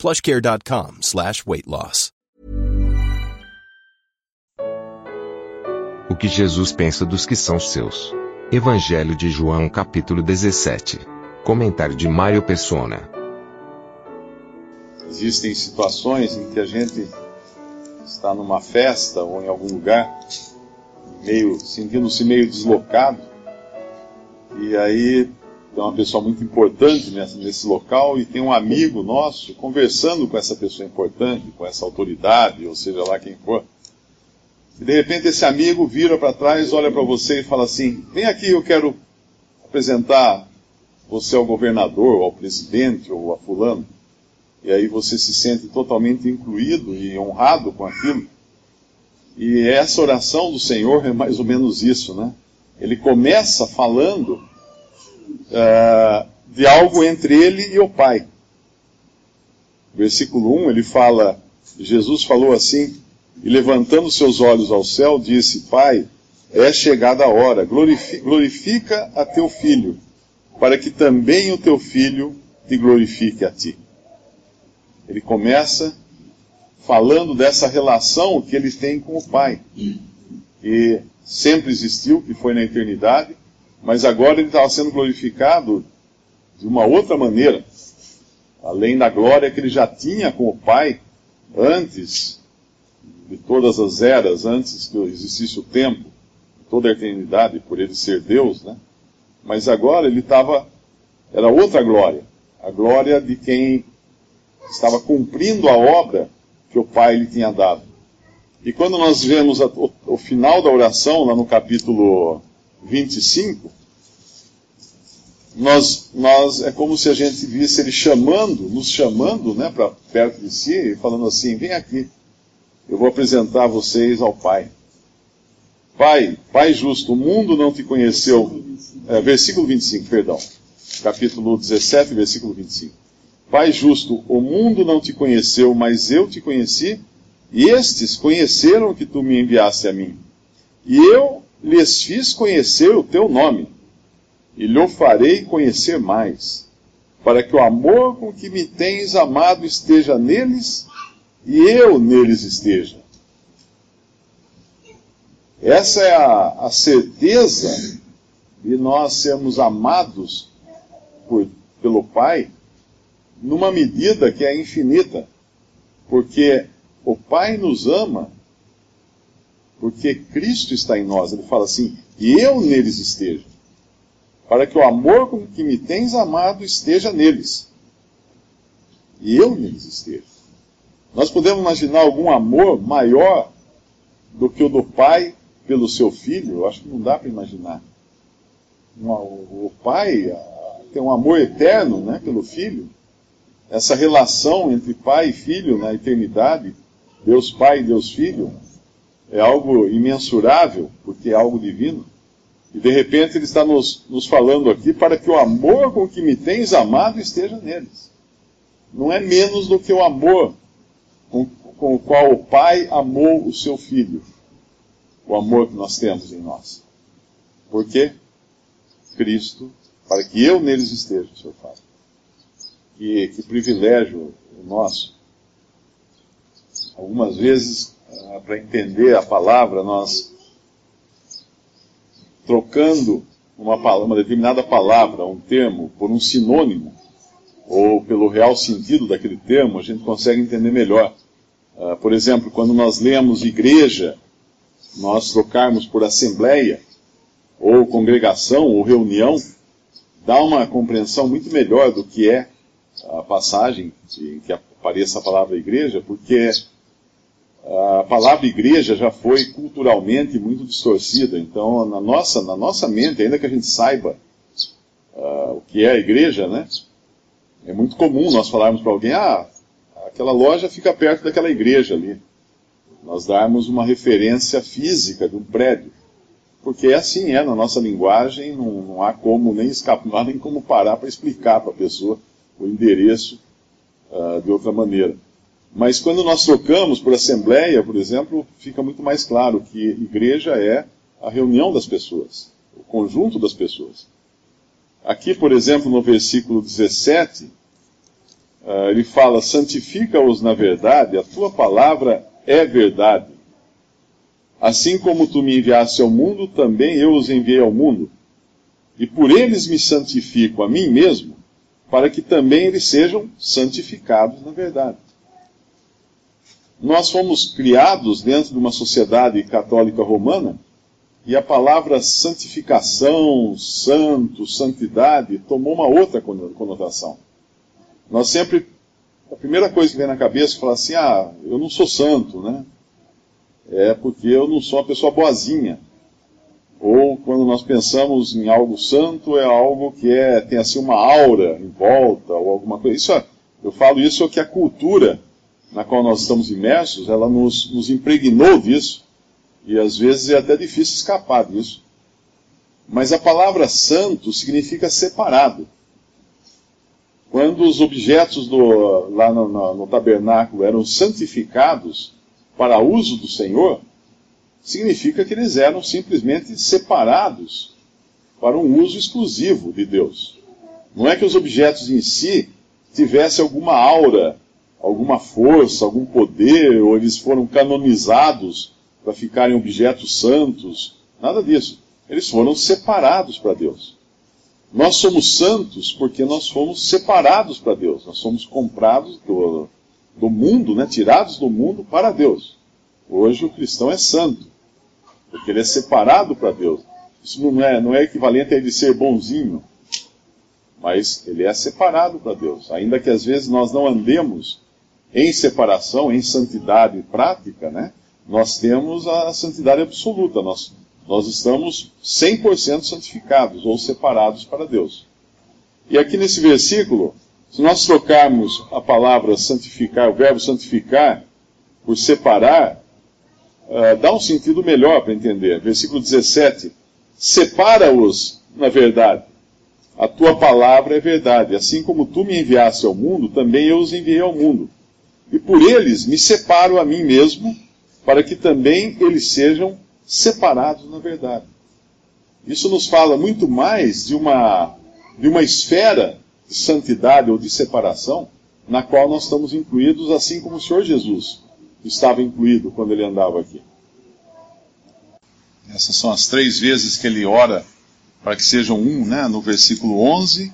plushcare.com slash weight loss. O que Jesus pensa dos que são seus. Evangelho de João capítulo 17. Comentário de Mário Persona. Existem situações em que a gente está numa festa ou em algum lugar, meio sentindo-se meio deslocado, e aí tem uma pessoa muito importante nesse, nesse local e tem um amigo nosso conversando com essa pessoa importante, com essa autoridade, ou seja lá quem for. E de repente esse amigo vira para trás, olha para você e fala assim: Vem aqui, eu quero apresentar você ao governador, ao presidente, ou a fulano. E aí você se sente totalmente incluído e honrado com aquilo. E essa oração do Senhor é mais ou menos isso, né? Ele começa falando uh, de algo entre ele e o Pai. Versículo 1, ele fala, Jesus falou assim, e levantando seus olhos ao céu, disse, Pai, é chegada a hora, glorifica, glorifica a teu filho, para que também o teu filho te glorifique a ti. Ele começa falando dessa relação que ele tem com o Pai, que sempre existiu, que foi na eternidade, mas agora ele estava sendo glorificado de uma outra maneira, além da glória que ele já tinha com o Pai antes de todas as eras, antes que existisse o tempo, toda a eternidade, por ele ser Deus, né? Mas agora ele estava, era outra glória, a glória de quem estava cumprindo a obra que o Pai lhe tinha dado. E quando nós vemos a, o, o, final da oração, lá no capítulo 25, nós, nós, é como se a gente visse ele chamando, nos chamando né, para perto de si, e falando assim: vem aqui, eu vou apresentar vocês ao Pai. Pai, Pai justo, o mundo não te conheceu. É, versículo 25, perdão. Capítulo 17, versículo 25. Pai justo, o mundo não te conheceu, mas eu te conheci, e estes conheceram que tu me enviaste a mim. E eu lhes fiz conhecer o teu nome, e lhe farei conhecer mais, para que o amor com que me tens amado esteja neles, e eu neles esteja. Essa é a, a certeza de nós sermos amados por, pelo Pai numa medida que é infinita, porque o Pai nos ama, porque Cristo está em nós. Ele fala assim: e eu neles esteja, para que o amor com que me tens amado esteja neles, e eu neles esteja. Nós podemos imaginar algum amor maior do que o do Pai pelo seu filho? Eu acho que não dá para imaginar. O Pai tem um amor eterno né, pelo filho essa relação entre pai e filho na eternidade, Deus Pai e Deus Filho, é algo imensurável, porque é algo divino. E de repente ele está nos, nos falando aqui para que o amor com que me tens amado esteja neles. Não é menos do que o amor com, com o qual o Pai amou o seu filho. O amor que nós temos em nós. Por quê? Cristo, para que eu neles esteja, o Senhor fala que, que privilégio nosso. Algumas vezes, ah, para entender a palavra, nós trocando uma, uma determinada palavra, um termo, por um sinônimo, ou pelo real sentido daquele termo, a gente consegue entender melhor. Uh, por exemplo, quando nós lemos igreja, nós trocarmos por assembleia, ou congregação, ou reunião, dá uma compreensão muito melhor do que é a passagem em que apareça a palavra igreja, porque a palavra igreja já foi culturalmente muito distorcida. Então, na nossa, na nossa mente, ainda que a gente saiba uh, o que é a igreja, né? É muito comum nós falarmos para alguém, ah, aquela loja fica perto daquela igreja ali. Nós darmos uma referência física de um prédio. Porque é assim é na nossa linguagem, não, não há como nem escapar, nem como parar para explicar para a pessoa o endereço uh, de outra maneira. Mas quando nós trocamos por assembleia, por exemplo, fica muito mais claro que igreja é a reunião das pessoas, o conjunto das pessoas. Aqui, por exemplo, no versículo 17, uh, ah, ele fala: Santifica-os na verdade, a tua palavra é verdade. Assim como tu me enviaste ao mundo, também eu os enviei ao mundo. E por eles me santifico a mim mesmo, para que também eles sejam santificados na verdade. Nós fomos criados dentro de uma sociedade católica romana e a palavra santificação, santo, santidade tomou uma outra conotação. Nós sempre, a primeira coisa que vem na cabeça é falar assim: ah, eu não sou santo, né? É porque eu não sou uma pessoa boazinha. Ou quando nós pensamos em algo santo, é algo que é, tem assim uma aura em volta, ou alguma coisa. Isso, é, eu falo isso é que a cultura na qual nós estamos imersos, ela nos, nos impregnou disso, e às vezes é até difícil escapar disso. Mas a palavra santo significa separado. Quando os objetos do, lá no, no, no tabernáculo eram santificados para uso do Senhor, significa que eles eram simplesmente separados para um uso exclusivo de Deus. Não é que os objetos em si tivessem alguma aura alguma força, algum poder, ou eles foram canonizados para ficarem objetos santos. Nada disso. Eles foram separados para Deus. Nós somos santos porque nós fomos separados para Deus. Nós somos comprados do, do mundo, né, tirados do mundo para Deus. Hoje o cristão é santo, porque ele é separado para Deus. Isso não é, não é equivalente a ele ser bonzinho, mas ele é separado para Deus. Ainda que às vezes nós não andemos em separação, em santidade prática, né, nós temos a santidade absoluta. Nós, nós estamos 100% santificados ou separados para Deus. E aqui nesse versículo, se nós trocarmos a palavra santificar, o verbo santificar, por separar, uh, dá um sentido melhor para entender. Versículo 17: Separa-os na verdade. A tua palavra é verdade. Assim como tu me enviaste ao mundo, também eu os enviei ao mundo e por eles me separo a mim mesmo, para que também eles sejam separados na verdade. Isso nos fala muito mais de uma, de uma esfera de santidade ou de separação na qual nós estamos incluídos, assim como o Senhor Jesus estava incluído quando ele andava aqui. Essas são as três vezes que ele ora para que sejam um, né? No versículo 11,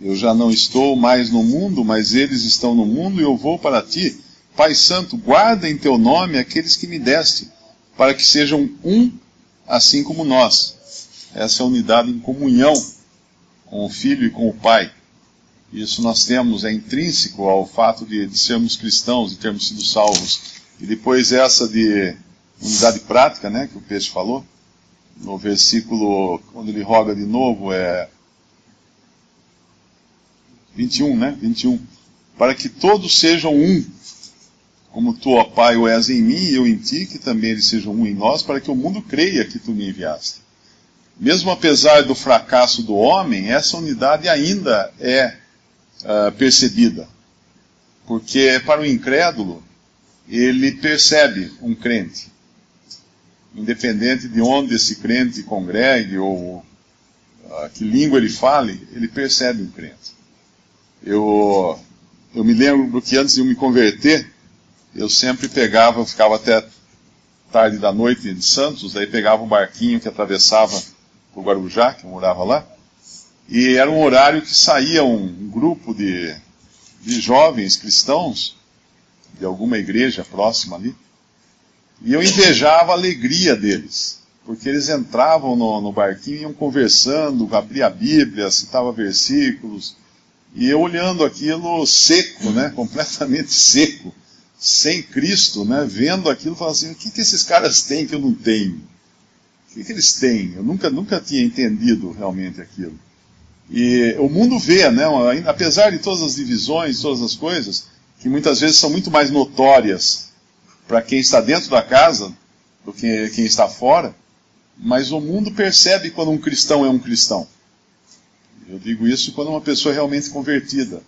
Eu já não estou mais no mundo, mas eles estão no mundo e eu vou para ti. Pai Santo, guarda em teu nome aqueles que me deste, para que sejam um, assim como nós. Essa é a unidade em comunhão com o Filho e com o Pai. Isso nós temos, é intrínseco ao fato de, de sermos cristãos e termos sido salvos. E depois essa de unidade prática, né, que o Peixe falou, no versículo, quando ele roga de novo, é 21, né? 21. Para que todos sejam um, como tu, ó Pai, o és em mim e eu em ti, que também eles sejam um em nós, para que o mundo creia que tu me enviaste. Mesmo apesar do fracasso do homem, essa unidade ainda é uh, percebida. Porque para o incrédulo, ele percebe um crente. Independente de onde esse crente congregue ou uh, que língua ele fale, ele percebe um crente. Eu, eu me lembro que antes de eu me converter, eu sempre pegava, eu ficava até tarde da noite em Santos, aí pegava um barquinho que atravessava o Guarujá, que eu morava lá, e era um horário que saía um, um grupo de, de jovens cristãos, de alguma igreja próxima ali, e eu invejava a alegria deles, porque eles entravam no, no barquinho, iam conversando, abria a Bíblia, citava versículos, e eu olhando aquilo seco, né, completamente seco, sem Cristo, né, vendo aquilo, falando assim, o que, que esses caras têm que eu não tenho? O que, que eles têm? Eu nunca, nunca tinha entendido realmente aquilo. E o mundo vê, né, apesar de todas as divisões, todas as coisas, que muitas vezes são muito mais notórias para quem está dentro da casa do que quem está fora, mas o mundo percebe quando um cristão é um cristão. Eu digo isso quando uma pessoa é realmente convertida.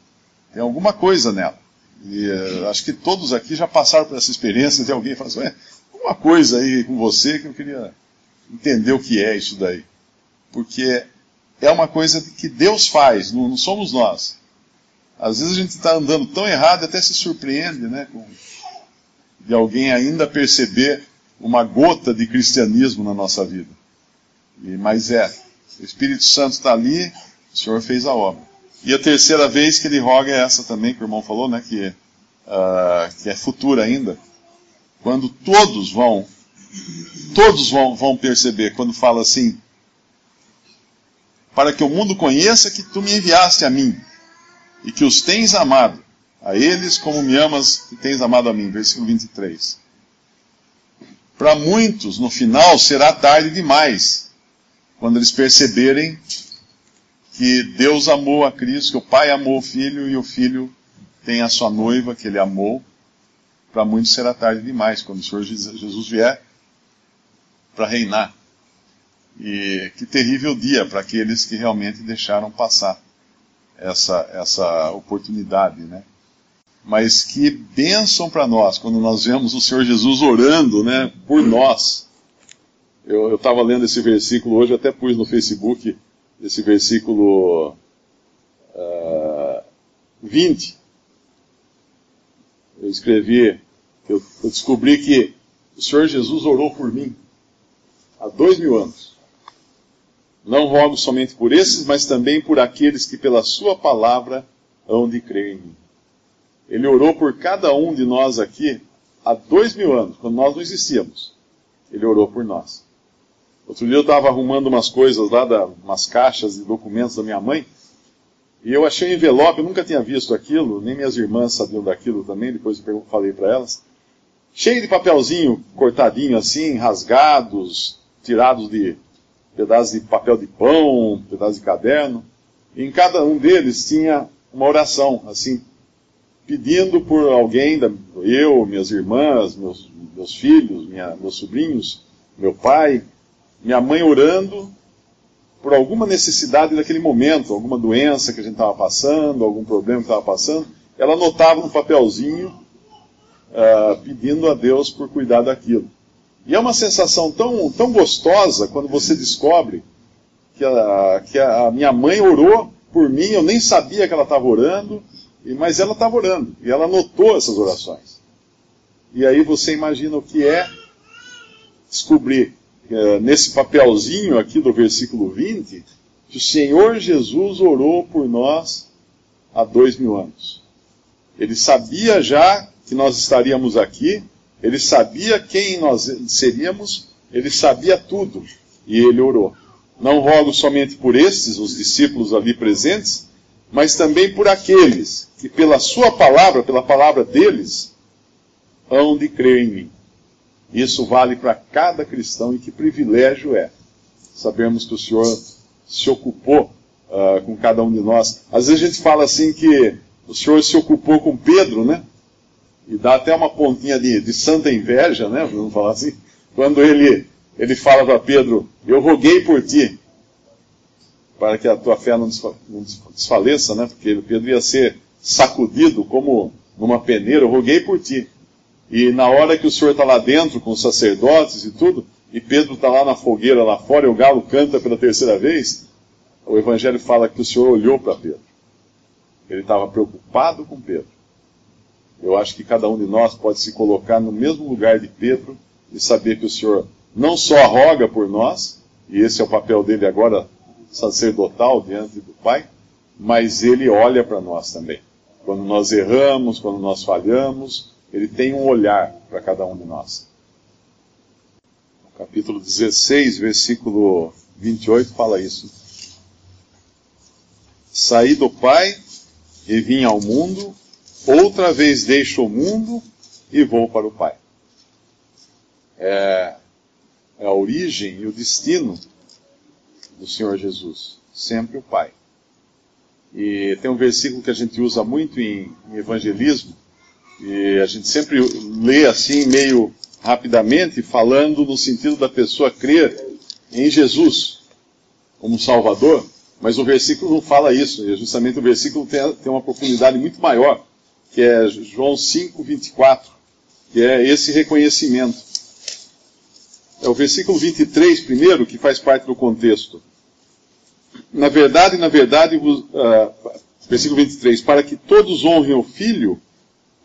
Tem alguma coisa nela. E uh, acho que todos aqui já passaram por essa experiência de alguém falar assim, alguma coisa aí com você que eu queria entender o que é isso daí. Porque é uma coisa que Deus faz, não, não somos nós. Às vezes a gente está andando tão errado até se surpreende, né? Com, de alguém ainda perceber uma gota de cristianismo na nossa vida. E, mas é, o Espírito Santo está ali, o Senhor fez a obra. E a terceira vez que ele roga é essa também, que o irmão falou, né? Que, uh, que é futura ainda. Quando todos vão, todos vão, vão perceber, quando fala assim, para que o mundo conheça que tu me enviaste a mim, e que os tens amado, a eles como me amas e tens amado a mim. Versículo 23. Para muitos, no final, será tarde demais, quando eles perceberem que Deus amou a Cristo, que o Pai amou o Filho e o Filho tem a sua noiva que ele amou. Para muitos será tarde demais, quando o Senhor Jesus vier para reinar. E que terrível dia para aqueles que realmente deixaram passar essa, essa oportunidade, né? Mas que bênção para nós quando nós vemos o Senhor Jesus orando, né, por nós. Eu estava lendo esse versículo hoje, até pus no Facebook esse versículo uh, 20. Eu escrevi, eu, eu descobri que o Senhor Jesus orou por mim há dois mil anos. Não rogo somente por esses, mas também por aqueles que pela sua palavra hão de crer em mim. Ele orou por cada um de nós aqui há dois mil anos, quando nós não existíamos. Ele orou por nós. Outro dia eu estava arrumando umas coisas lá, da, umas caixas de documentos da minha mãe, e eu achei um envelope, eu nunca tinha visto aquilo, nem minhas irmãs sabiam daquilo também, depois eu falei para elas. Cheio de papelzinho cortadinho assim, rasgados, tirados de pedaços de papel de pão, pedaços de caderno. E em cada um deles tinha uma oração, assim, pedindo por alguém, eu, minhas irmãs, meus, meus filhos, minha, meus sobrinhos, meu pai, minha mãe orando por alguma necessidade daquele momento, alguma doença que a gente estava passando, algum problema que estava passando. Ela anotava no papelzinho, uh, pedindo a Deus por cuidar daquilo. E é uma sensação tão, tão gostosa quando você descobre que a, que a minha mãe orou por mim, eu nem sabia que ela estava orando, mas ela estava orando, e ela anotou essas orações. E aí você imagina o que é descobrir nesse papelzinho aqui do versículo 20, que o Senhor Jesus orou por nós há dois mil anos. Ele sabia já que nós estaríamos aqui, ele sabia quem nós seríamos, ele sabia tudo e ele orou. Não rogo somente por estes, os discípulos ali presentes, mas também por aqueles que, pela Sua palavra, pela palavra deles, hão de crer em mim. Isso vale para cada cristão e que privilégio é sabermos que o Senhor se ocupou uh, com cada um de nós. Às vezes a gente fala assim que o Senhor se ocupou com Pedro, né? E dá até uma pontinha de, de santa inveja, né? Vamos falar assim. Quando ele, ele fala para Pedro: Eu roguei por ti, para que a tua fé não desfaleça, né? Porque Pedro ia ser sacudido como numa peneira. Eu roguei por ti. E na hora que o Senhor está lá dentro com os sacerdotes e tudo, e Pedro está lá na fogueira lá fora e o galo canta pela terceira vez, o Evangelho fala que o Senhor olhou para Pedro. Ele estava preocupado com Pedro. Eu acho que cada um de nós pode se colocar no mesmo lugar de Pedro e saber que o Senhor não só roga por nós, e esse é o papel dele agora sacerdotal diante do Pai, mas ele olha para nós também. Quando nós erramos, quando nós falhamos, ele tem um olhar para cada um de nós. capítulo 16, versículo 28 fala isso. Saí do Pai e vim ao mundo outra vez deixo o mundo e vou para o Pai. É, é a origem e o destino do Senhor Jesus, sempre o Pai. E tem um versículo que a gente usa muito em, em evangelismo, e a gente sempre lê assim, meio rapidamente, falando no sentido da pessoa crer em Jesus como Salvador, mas o versículo não fala isso, e justamente o versículo tem, tem uma profundidade muito maior, que é João 5, 24, que é esse reconhecimento. É o versículo 23, primeiro, que faz parte do contexto. Na verdade, na verdade, uh, versículo 23, para que todos honrem o Filho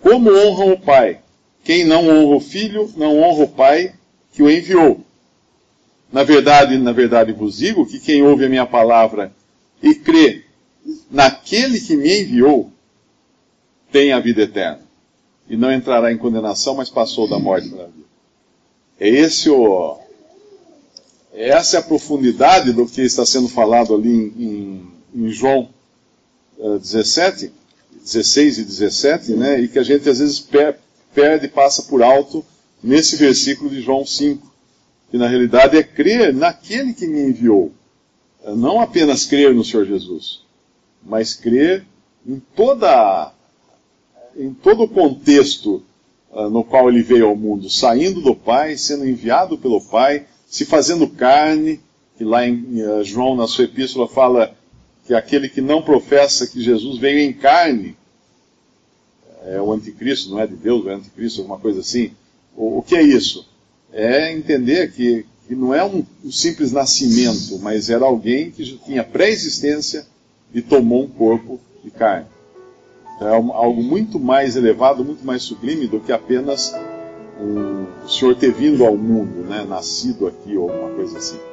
como honram o Pai. Quem não honra o Filho, não honra o Pai que o enviou. Na verdade, na verdade vos digo que quem ouve a minha palavra e crê naquele que me enviou, tem a vida eterna. E não entrará em condenação, mas passou da morte para a vida. É esse o, essa é a profundidade do que está sendo falado ali em, em, em João uh, 17, 16 e 17, né? E que a gente às vezes per, perde passa por alto nesse versículo de João 5. Que na realidade é crer naquele que me enviou. Não apenas crer no Senhor Jesus, mas crer em toda em todo o contexto uh, no qual ele veio ao mundo, saindo do Pai, sendo enviado pelo Pai, se fazendo carne, que lá em uh, João, na sua epístola, fala que aquele que não professa que Jesus veio em carne é o anticristo, não é de Deus, é anticristo, alguma coisa assim. O, o que é isso? É entender que, que não é um, um simples nascimento, mas era alguém que já tinha pré-existência e tomou um corpo de carne. Então, é algo muito mais elevado, muito mais sublime do que apenas o Senhor ter vindo ao mundo, né, nascido aqui ou alguma coisa assim.